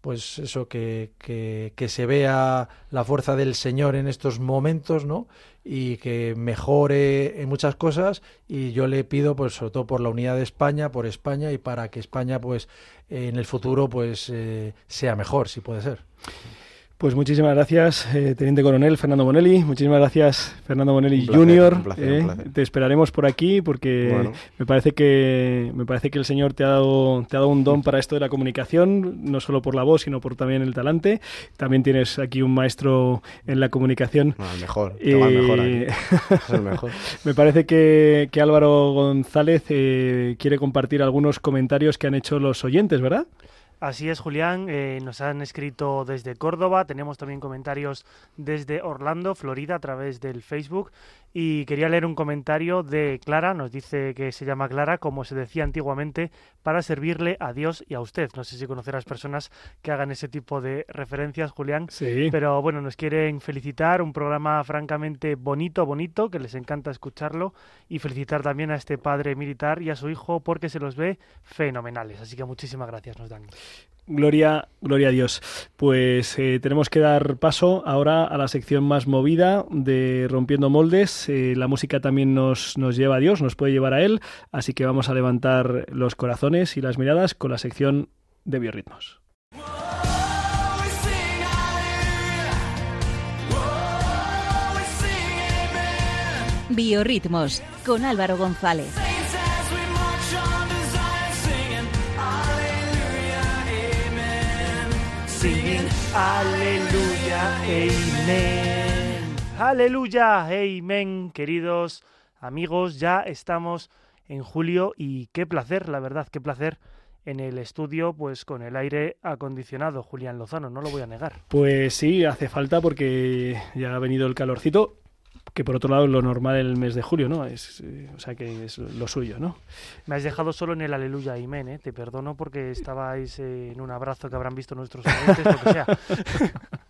pues eso, que, que, que se vea la fuerza del Señor en estos momentos, ¿no? Y que mejore en muchas cosas. Y yo le pido, pues, sobre todo por la unidad de España, por España y para que España, pues, en el futuro, pues, eh, sea mejor, si puede ser. Pues muchísimas gracias, eh, Teniente Coronel Fernando Bonelli. Muchísimas gracias, Fernando Bonelli placer, Junior. un placer, eh. un placer. Te esperaremos por aquí porque Bueno. me parece que me parece que el Señor te ha dado te ha dado un don para esto de la comunicación, no solo por la voz, sino por también el talante. También tienes aquí un maestro en la comunicación. No, el mejor, el mejor Eh, aquí. [LAUGHS] Es el mejor. Me parece que, que Álvaro González eh, quiere compartir algunos comentarios que han hecho los oyentes, ¿verdad? Así es, Julián. eh, nos han escrito desde Córdoba. Tenemos también comentarios desde Orlando, Florida, a través del Facebook. Y quería leer un comentario de Clara. Nos dice que se llama Clara, como se decía antiguamente, para servirle a Dios y a usted. No sé si conocerás personas que hagan ese tipo de referencias, Julián. Sí. Pero bueno, nos quieren felicitar, un programa francamente bonito, bonito, que les encanta escucharlo, y felicitar también a este padre militar y a su hijo porque se los ve fenomenales. Así que muchísimas gracias nos dan. Gloria, gloria a Dios. Pues eh, tenemos que dar paso ahora a la sección más movida de Rompiendo Moldes. Eh, la música también nos, nos lleva a Dios, nos puede llevar a Él, así que vamos a levantar los corazones y las miradas con la sección de biorritmos. Biorritmos con Álvaro González. Aleluya, Amen. Aleluya, Amen, queridos amigos. Ya estamos en julio y qué placer, la verdad, qué placer en el estudio, pues con el aire acondicionado, Julián Lozano, no lo voy a negar. Pues sí, hace falta porque ya ha venido el calorcito, que por otro lado es lo normal el mes de julio, ¿no? Es, eh, o sea que es lo suyo, ¿no? Me has dejado solo en el aleluya, amén, ¿eh? Te perdono porque estabais eh, en un abrazo que habrán visto nuestros oyentes, lo que sea. [LAUGHS]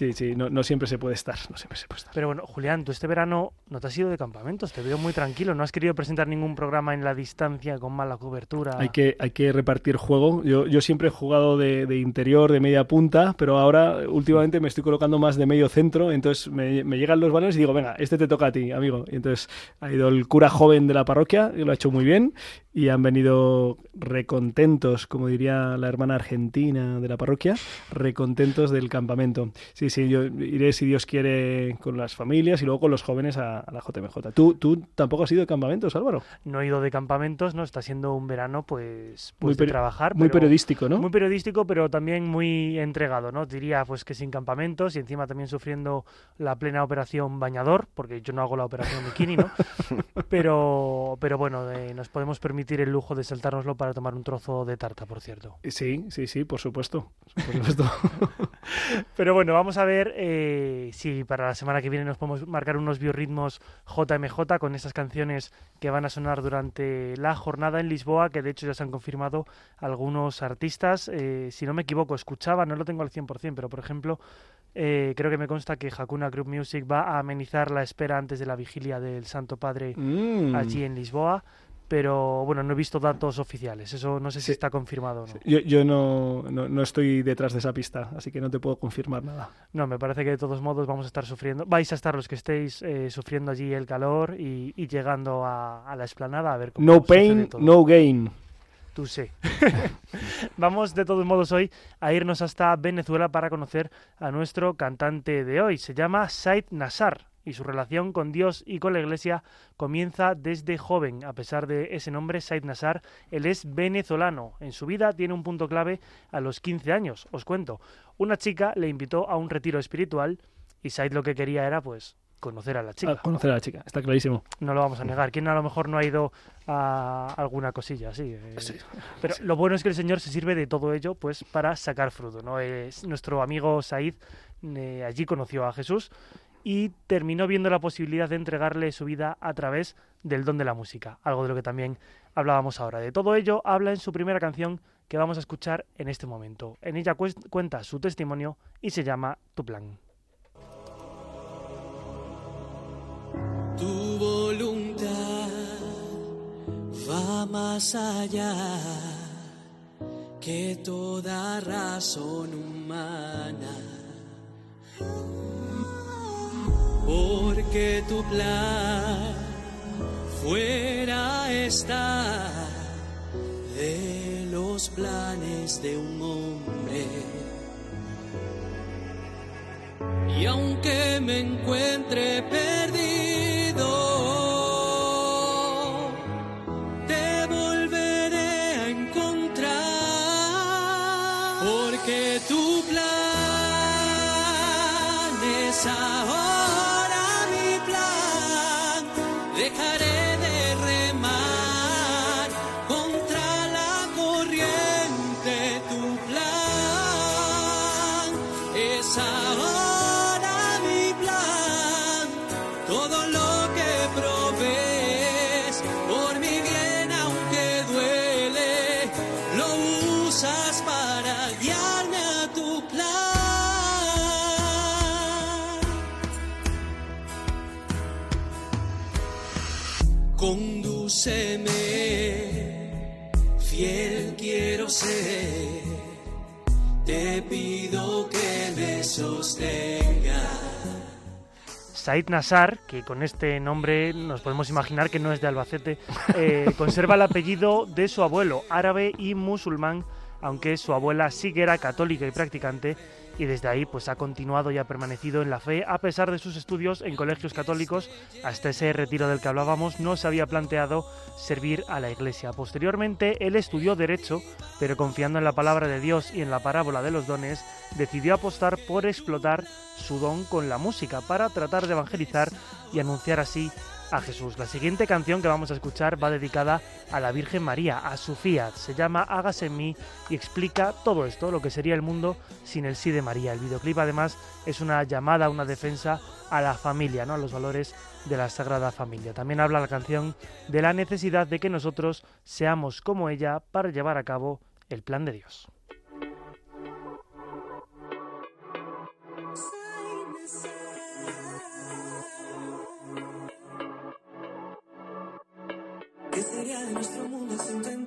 Sí, sí, no, no siempre se puede estar, no siempre se puede estar. Pero bueno, Julián, tú este verano no te has ido de campamentos, te veo muy tranquilo, no has querido presentar ningún programa en la distancia con mala cobertura. Hay que, hay que repartir juego. Yo, yo siempre he jugado de, de interior, de media punta, pero ahora últimamente me estoy colocando más de medio centro. Entonces me, me llegan los balones y digo, venga, este te toca a ti, amigo. Y entonces ha ido el cura joven de la parroquia y lo ha hecho muy bien. Y han venido recontentos, como diría la hermana argentina de la parroquia, recontentos del campamento. Sí, sí, yo iré si Dios quiere con las familias y luego con los jóvenes a, a la JMJ. ¿Tú, ¿Tú tampoco has ido de campamentos, Álvaro? No he ido de campamentos, no está siendo un verano pues, Muy pues de peri- trabajar. Muy pero- periodístico, ¿no? Muy periodístico, pero también muy entregado, ¿no? Diría pues que sin campamentos y encima también sufriendo la plena operación bañador, porque yo no hago la operación bikini, ¿no? [LAUGHS] pero, pero bueno, eh, nos podemos permitir el lujo de saltárnoslo para tomar un trozo de tarta, por cierto. Sí, sí, sí, por supuesto. Por supuesto. [LAUGHS] [LAUGHS] Pero bueno, vamos a ver eh, si para la semana que viene nos podemos marcar unos biorritmos JMJ con esas canciones que van a sonar durante la jornada en Lisboa, que de hecho ya se han confirmado algunos artistas. Eh, si no me equivoco, escuchaba, no lo tengo al 100%, pero por ejemplo, eh, creo que me consta que Hakuna Group Music va a amenizar la espera antes de la vigilia del Santo Padre Mm. allí en Lisboa. Pero bueno, no he visto datos oficiales, eso no sé si Sí. está confirmado o no. Yo, yo no, no, no estoy detrás de esa pista, así que no te puedo confirmar nada. No, me parece que de todos modos vamos a estar sufriendo, vais a estar los que estéis eh, sufriendo allí el calor y, y llegando a, a la explanada a ver cómo No pain, todo. no gain. Tú sé. [LAUGHS] vamos de todos modos hoy a irnos hasta Venezuela para conocer a nuestro cantante de hoy. Se llama Said Nassar y su relación con Dios y con la Iglesia comienza desde joven. A pesar de ese nombre, Said Nassar, él es venezolano. En su vida tiene un punto clave a los 15 años. Os cuento. Una chica le invitó a un retiro espiritual y Said lo que quería era, pues, conocer a la chica. A conocer a la chica, está clarísimo. No lo vamos a negar. ¿Quién a lo mejor no ha ido a alguna cosilla así? eh? Sí. Pero lo bueno es que el Señor se sirve de todo ello pues para sacar fruto. ¿no? Es, nuestro amigo Said eh, allí conoció a Jesús y terminó viendo la posibilidad de entregarle su vida a través del don de la música, algo de lo que también hablábamos ahora. De todo ello habla en su primera canción que vamos a escuchar en este momento. En ella cuenta su testimonio y se llama Tu plan. Tu voluntad va más allá que toda razón humana. Porque tu plan fuera está de los planes de un hombre. Y aunque me encuentre perdido, Said Nassar, que con este nombre nos podemos imaginar que no es de Albacete, eh, [LAUGHS] conserva el apellido de su abuelo, árabe y musulmán, aunque su abuela sí que era católica y practicante, y desde ahí pues ha continuado y ha permanecido en la fe a pesar de sus estudios en colegios católicos. Hasta ese retiro del que hablábamos no se había planteado servir a la iglesia. Posteriormente él estudió derecho, pero confiando en la palabra de Dios y en la parábola de los dones, decidió apostar por explotar su don con la música para tratar de evangelizar y anunciar así a Jesús. La siguiente canción que vamos a escuchar va dedicada a la Virgen María, a su fiat. Se llama Hágase en mí y explica todo esto, lo que sería el mundo sin el sí de María. El videoclip además es una llamada, una defensa a la familia, ¿no? a los valores de la Sagrada Familia. También habla la canción de la necesidad de que nosotros seamos como ella para llevar a cabo el plan de Dios. De nuestro mundo sin tu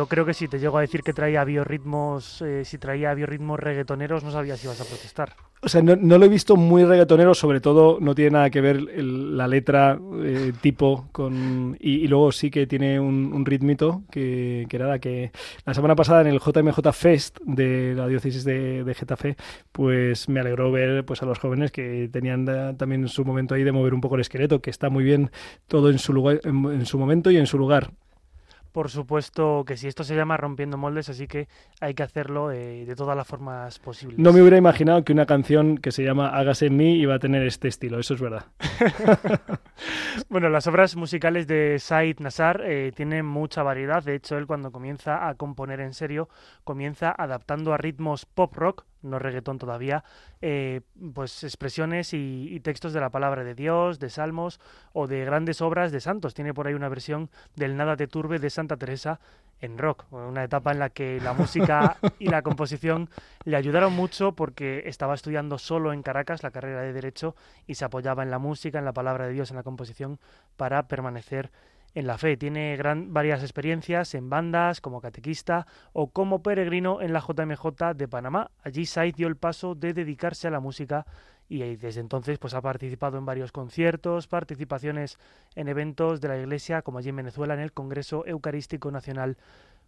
yo creo que si te llego a decir que traía biorritmos, eh, si traía biorritmos reggaetoneros, no sabía si ibas a protestar. O sea, no, no lo he visto muy reggaetonero, sobre todo no tiene nada que ver la letra eh, tipo con... Y, luego sí que tiene un, ritmito que, que nada, que la semana pasada en el JMJ Fest de la diócesis de, de Getafe, pues me alegró ver pues a los jóvenes que tenían eh, también su momento ahí de mover un poco el esqueleto, que está muy bien todo en su lugar, en su momento y en su lugar. Por supuesto que sí, esto se llama rompiendo moldes, así que hay que hacerlo eh, de todas las formas posibles. No me hubiera imaginado que una canción que se llama Hágase en mí iba a tener este estilo, eso es verdad. [LAUGHS] [LAUGHS] Bueno, las obras musicales de Said Nassar eh, tienen mucha variedad. De hecho, él cuando comienza a componer en serio, comienza adaptando a ritmos pop rock, no reggaetón todavía, eh, pues expresiones y, y textos de la palabra de Dios, de salmos o de grandes obras de santos. Tiene por ahí una versión del Nada te turbe de Santa Teresa en rock, una etapa en la que la música y la composición le ayudaron mucho porque estaba estudiando solo en Caracas la carrera de Derecho y se apoyaba en la música, en la palabra de Dios, en la composición para permanecer en la fe. Tiene gran, varias experiencias en bandas, como catequista o como peregrino en la JMJ de Panamá. Allí Said dio el paso de dedicarse a la música y desde entonces pues ha participado en varios conciertos, participaciones en eventos de la Iglesia, como allí en Venezuela, en el Congreso Eucarístico Nacional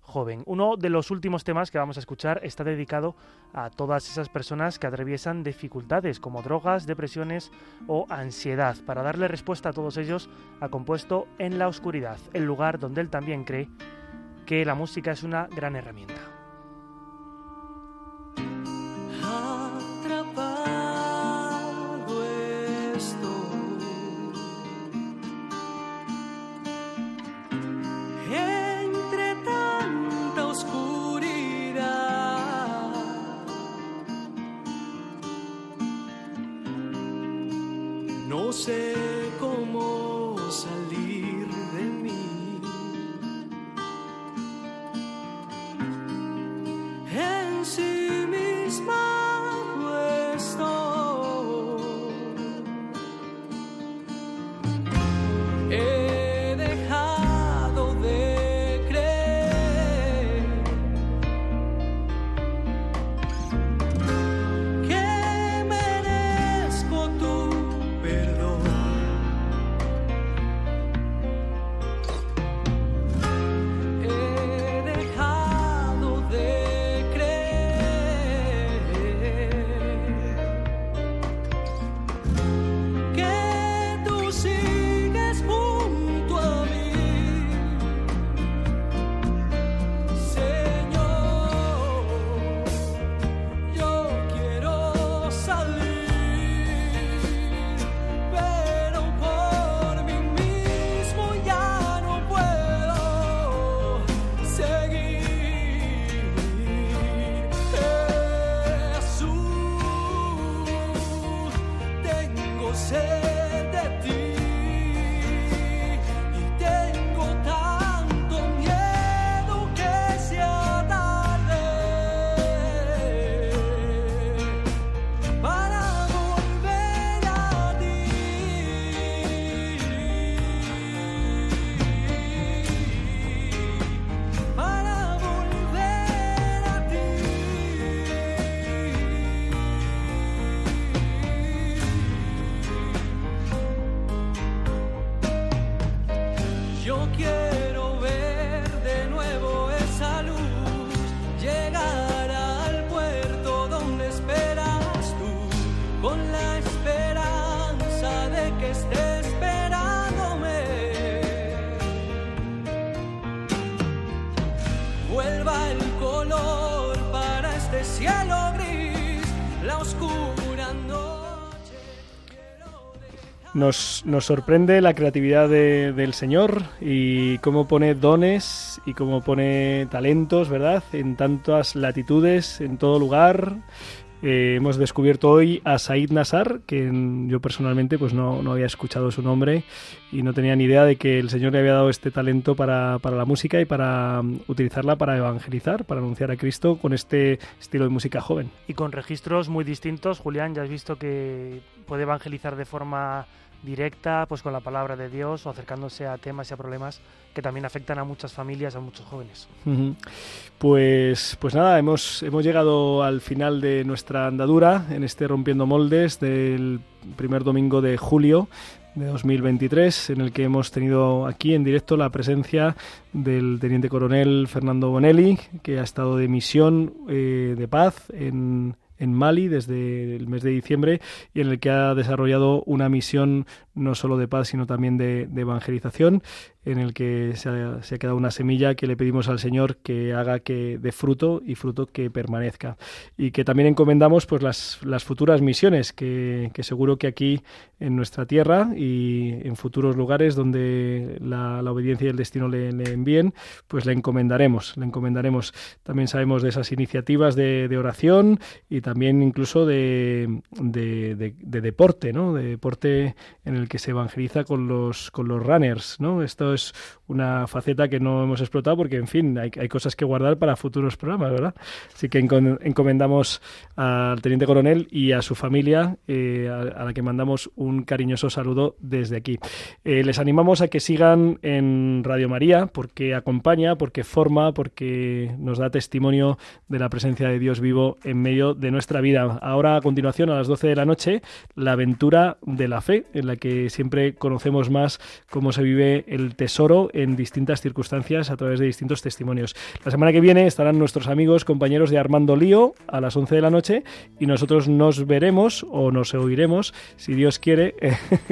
Joven. Uno de los últimos temas que vamos a escuchar está dedicado a todas esas personas que atraviesan dificultades como drogas, depresiones o ansiedad. Para darle respuesta a todos ellos, ha compuesto En la Oscuridad, el lugar donde él también cree que la música es una gran herramienta. No Nos, nos sorprende la creatividad de- del Señor y cómo pone dones y cómo pone talentos, ¿verdad? En tantas latitudes, en todo lugar. Eh, hemos descubierto hoy a Said Nassar, que yo personalmente pues no, no había escuchado su nombre y no tenía ni idea de que el Señor le había dado este talento para, para la música y para mm, utilizarla para evangelizar, para anunciar a Cristo con este estilo de música joven. Y con registros muy distintos, Julián, ya has visto que puede evangelizar de forma directa, pues con la palabra de Dios o acercándose a temas y a problemas que también afectan a muchas familias, a muchos jóvenes. Pues, pues nada, hemos, hemos llegado al final de nuestra andadura en este Rompiendo Moldes del primer domingo de julio de 2023, en el que hemos tenido aquí en directo la presencia del teniente coronel Fernando Bonelli, que ha estado de misión eh, de paz en, en Mali desde el mes de diciembre y en el que ha desarrollado una misión no solo de paz, sino también de, evangelización, en el que se ha, se ha quedado una semilla que le pedimos al Señor que haga que dé fruto y fruto que permanezca. Y que también encomendamos pues las, las futuras misiones, que, que seguro que aquí en nuestra tierra y en futuros lugares donde la, la obediencia y el destino le, le envíen, pues le encomendaremos, le encomendaremos. También sabemos de esas iniciativas de, de oración y también incluso de, de, de- de deporte, ¿no? De deporte en el que se evangeliza con los, con los runners, ¿no? Esto es una faceta que no hemos explotado porque, en fin, hay, cosas que guardar para futuros programas, ¿verdad? Así que encomendamos al teniente coronel y a su familia, eh, a, a la que mandamos un cariñoso saludo desde aquí. Eh, les animamos a que sigan en Radio María porque acompaña, porque forma, porque nos da testimonio de la presencia de Dios vivo en medio de nuestra vida. Ahora, a continuación, a las 12 de la noche, la aventura de la fe, en la que siempre conocemos más cómo se vive el tesoro en distintas circunstancias a través de distintos testimonios. La semana que viene estarán nuestros amigos, compañeros de Armando Lío a las 11 de la noche y nosotros nos veremos o nos oiremos, si Dios quiere,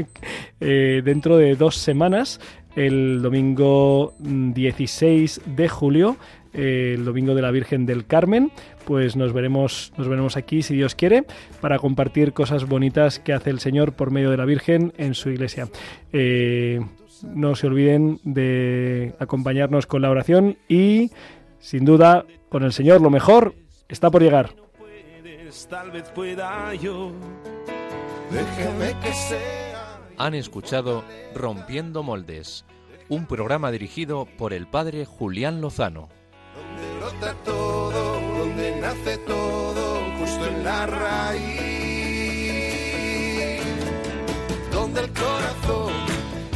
[LAUGHS] eh, dentro de dos semanas, el domingo mm, 16 de julio, eh, el domingo de la Virgen del Carmen, pues nos veremos, nos veremos aquí, si Dios quiere, para compartir cosas bonitas que hace el Señor por medio de la Virgen en su iglesia. Eh, no se olviden de acompañarnos con la oración y, sin duda, con el Señor lo mejor está por llegar. Tal vez pueda yo. Déjame que sea. Han escuchado Rompiendo Moldes, un programa dirigido por el padre Julián Lozano. Donde brota todo, donde nace todo, justo en la raíz. Donde el corazón